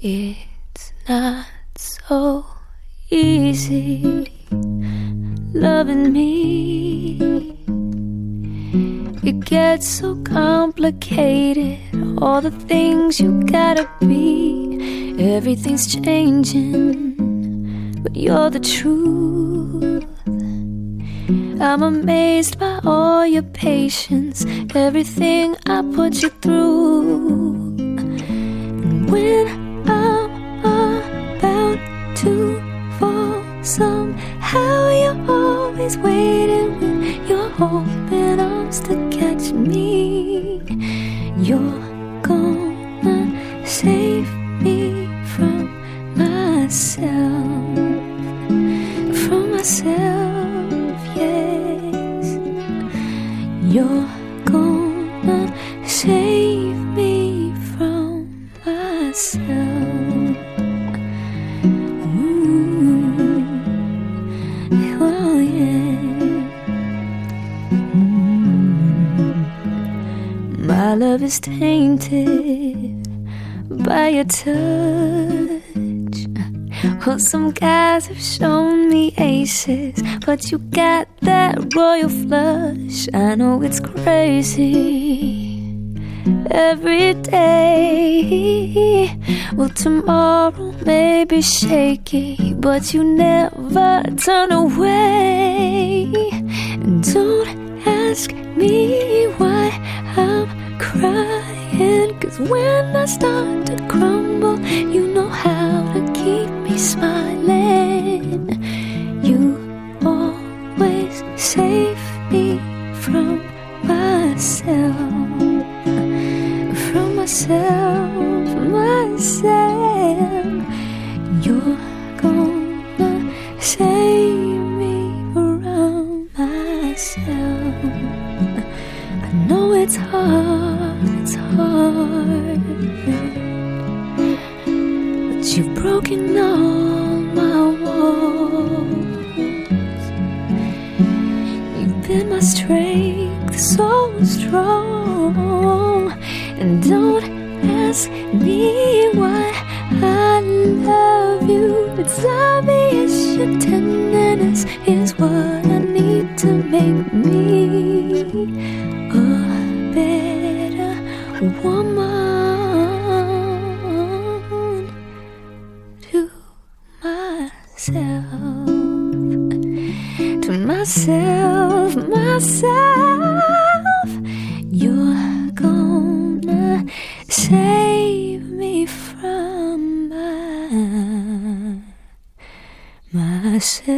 It's not so easy loving me. It gets so complicated, all the things you gotta be. Everything's changing, but you're the truth. I'm amazed by all your patience, everything I put you through. And when waiting when you're open arms to catch me. You're gonna save me from myself, from myself. Yes, you're gonna save me from myself. Love is tainted by your touch. Well, some guys have shown me aces, but you got that royal flush. I know it's crazy every day. Well, tomorrow may be shaky, but you never turn away. And don't ask me crying. Cause when I start to crumble, you know how to keep me smiling. You always save me from myself. From myself, myself. You're gonna save me from myself. I know it's hard, But you've broken all my walls. You've been my strength, so strong. And don't ask me why I love you. It's obvious your tenderness is what I need to make me woman to myself, to myself, myself. You're gonna save me from my myself.